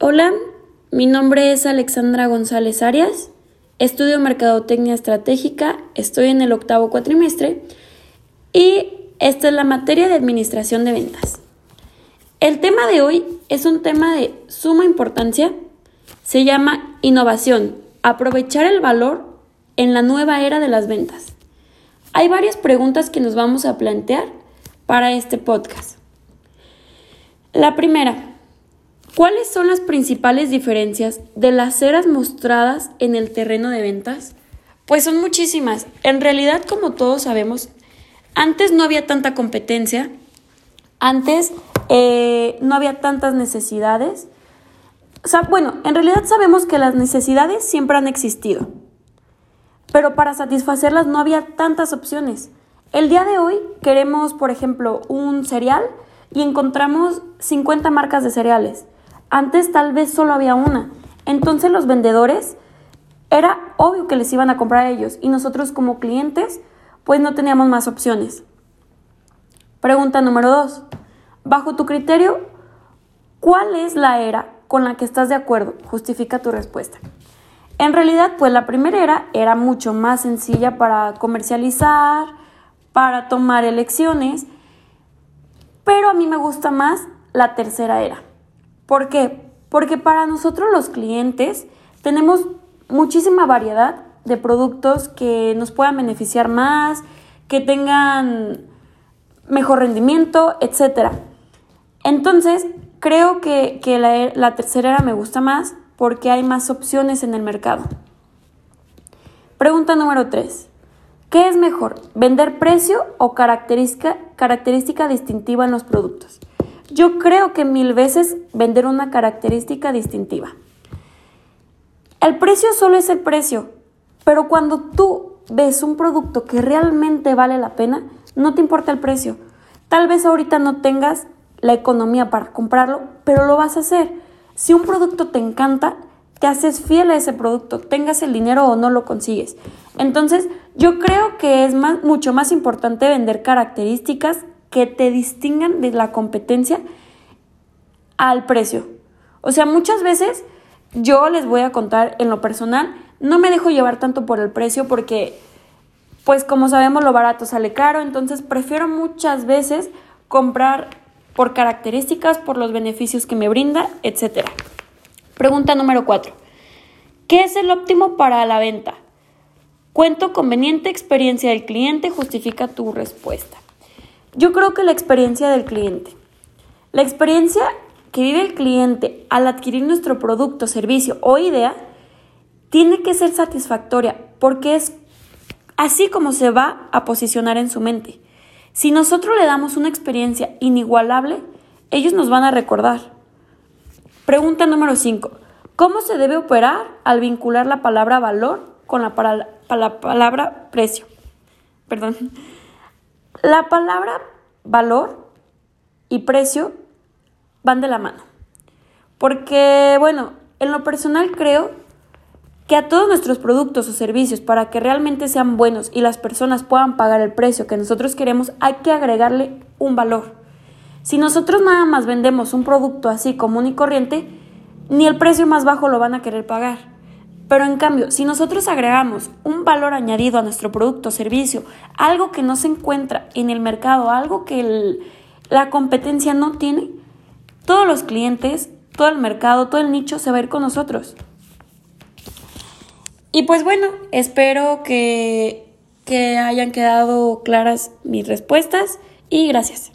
Hola, mi nombre es Alexandra González Arias, estudio Mercadotecnia Estratégica, estoy en el octavo cuatrimestre y esta es la materia de Administración de Ventas. El tema de hoy es un tema de suma importancia, se llama innovación, aprovechar el valor en la nueva era de las ventas. Hay varias preguntas que nos vamos a plantear para este podcast. La primera, ¿Cuáles son las principales diferencias de las eras mostradas en el terreno de ventas? Pues son muchísimas. En realidad, como todos sabemos, antes no había tanta competencia, antes eh, no había tantas necesidades. O sea, bueno, en realidad sabemos que las necesidades siempre han existido, pero para satisfacerlas no había tantas opciones. El día de hoy queremos, por ejemplo, un cereal y encontramos 50 marcas de cereales. Antes tal vez solo había una. Entonces los vendedores era obvio que les iban a comprar a ellos y nosotros como clientes pues no teníamos más opciones. Pregunta número dos. Bajo tu criterio, ¿cuál es la era con la que estás de acuerdo? Justifica tu respuesta. En realidad, pues la primera era era mucho más sencilla para comercializar, para tomar elecciones, pero a mí me gusta más la tercera era. ¿Por qué? Porque para nosotros los clientes tenemos muchísima variedad de productos que nos puedan beneficiar más, que tengan mejor rendimiento, etc. Entonces, creo que, la, la, tercera era me gusta más porque hay más opciones en el mercado. Pregunta número 3. ¿Qué es mejor, vender precio o característica distintiva en los productos? Yo creo que mil veces vender una característica distintiva. El precio solo es el precio, pero cuando tú ves un producto que realmente vale la pena, no te importa el precio. Tal vez ahorita no tengas la economía para comprarlo, pero lo vas a hacer. Si un producto te encanta, te haces fiel a ese producto, tengas el dinero o no lo consigues. Entonces, yo creo que es mucho más importante vender características que te distingan de la competencia al precio. O sea, muchas veces yo les voy a contar en lo personal, no me dejo llevar tanto por el precio porque, pues como sabemos, lo barato sale caro, entonces prefiero muchas veces comprar por características, por los beneficios que me brinda, etc. Pregunta número 4. ¿Qué es el óptimo para la venta? Cuento conveniente experiencia del cliente justifica tu respuesta. Yo creo que la experiencia del cliente. La experiencia que vive el cliente al adquirir nuestro producto, servicio o idea tiene que ser satisfactoria porque es así como se va a posicionar en su mente. Si nosotros le damos una experiencia inigualable, ellos nos van a recordar. Pregunta número 5. ¿Cómo se debe operar al vincular la palabra valor con la, la palabra precio? Perdón. La palabra valor y precio van de la mano. Porque, bueno, en lo personal creo que a todos nuestros productos o servicios, para que realmente sean buenos y las personas puedan pagar el precio que nosotros queremos, hay que agregarle un valor. Si nosotros nada más vendemos un producto así común y corriente, ni el precio más bajo lo van a querer pagar. Pero en cambio, si nosotros agregamos un valor añadido a nuestro producto o servicio, algo que no se encuentra en el mercado, algo que la competencia no tiene, todos los clientes, todo el mercado, todo el nicho se va a ir con nosotros. Y pues bueno, espero que, que hayan quedado claras mis respuestas y gracias.